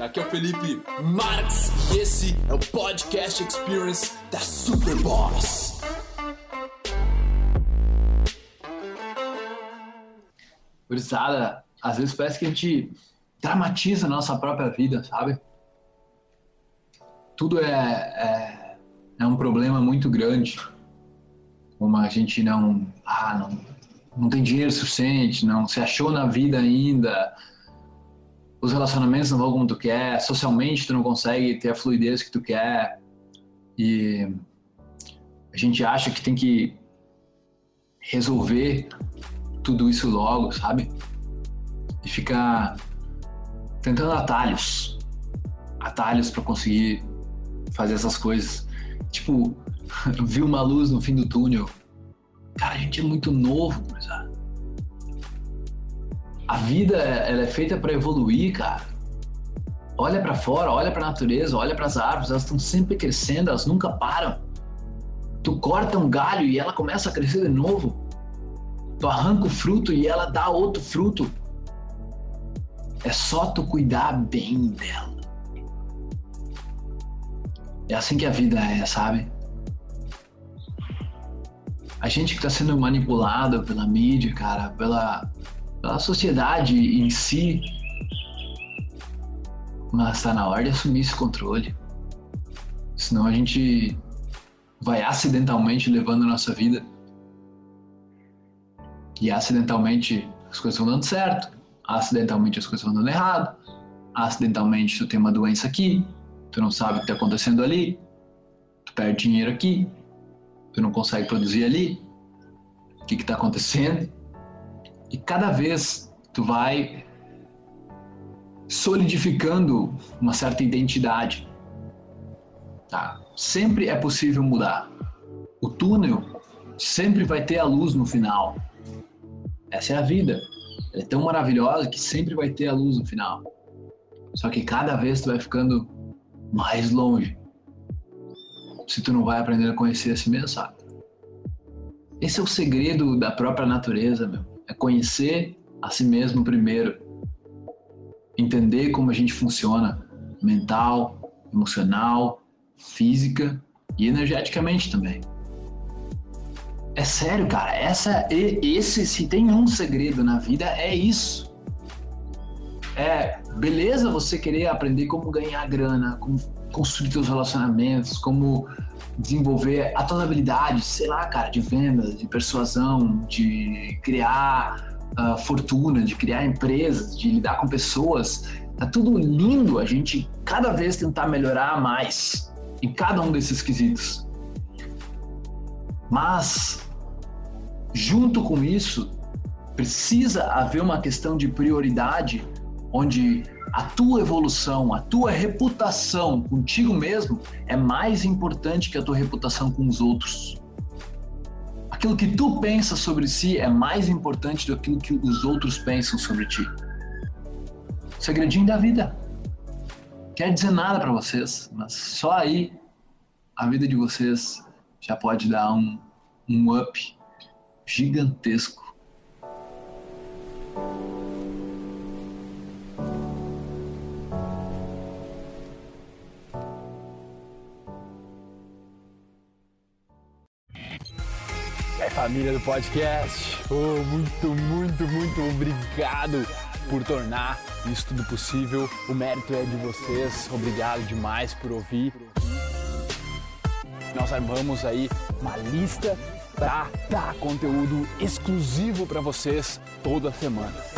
Aqui é o Felipe Marx e esse é o Podcast Experience da Superboss. Gurizada, às vezes parece que a gente dramatiza a nossa própria vida, sabe? Tudo é, é, é um problema muito grande. Como a gente não, ah, não, não tem dinheiro suficiente, não se achou na vida ainda, os relacionamentos não vão como tu quer, socialmente tu não consegue ter a fluidez que tu quer. E a gente acha que tem que resolver tudo isso logo, sabe? E fica tentando atalhos. Atalhos para conseguir fazer essas coisas. Tipo, viu uma luz no fim do túnel. Cara, a gente é muito novo? A vida ela é feita para evoluir, cara. Olha para fora, olha para a natureza, olha para as árvores, elas estão sempre crescendo, elas nunca param. Tu corta um galho e ela começa a crescer de novo. Tu arranca o fruto e ela dá outro fruto. É só tu cuidar bem dela. É assim que a vida é, sabe? A gente que está sendo manipulado pela mídia, cara, pela, pela sociedade em si. Mas está na hora de assumir esse controle. Senão a gente vai acidentalmente levando a nossa vida. E acidentalmente as coisas vão dando certo. Acidentalmente as coisas vão dando errado. Acidentalmente tu tem uma doença aqui. Tu não sabe o que está acontecendo ali. Tu perde dinheiro aqui. Tu não consegue produzir ali. O que está acontecendo? E cada vez tu vai solidificando uma certa identidade. Tá? Sempre é possível mudar. O túnel sempre vai ter a luz no final. Essa é a vida. Ela é tão maravilhosa que sempre vai ter a luz no final. Só que cada vez tu vai ficando mais longe. Se tu não vai aprender a conhecer a si mesmo, sabe? Esse é o segredo da própria natureza, meu é conhecer a si mesmo primeiro, entender como a gente funciona mental, emocional, física e energeticamente também. É sério, cara, essa esse se tem um segredo na vida é isso. É, beleza você querer aprender como ganhar grana, como construir seus relacionamentos, como desenvolver a tua habilidade, sei lá, cara, de vendas, de persuasão, de criar uh, fortuna, de criar empresas, de lidar com pessoas. Tá tudo lindo a gente cada vez tentar melhorar mais em cada um desses quesitos. Mas, junto com isso, precisa haver uma questão de prioridade onde a tua evolução, a tua reputação contigo mesmo é mais importante que a tua reputação com os outros. Aquilo que tu pensas sobre si é mais importante do que aquilo que os outros pensam sobre ti. Segredinho da vida. Quer dizer nada para vocês, mas só aí a vida de vocês já pode dar um, um up gigantesco família do podcast. Oh, muito, muito, muito obrigado por tornar isso tudo possível. O mérito é de vocês. Obrigado demais por ouvir. Nós armamos aí uma lista para dar conteúdo exclusivo para vocês toda semana.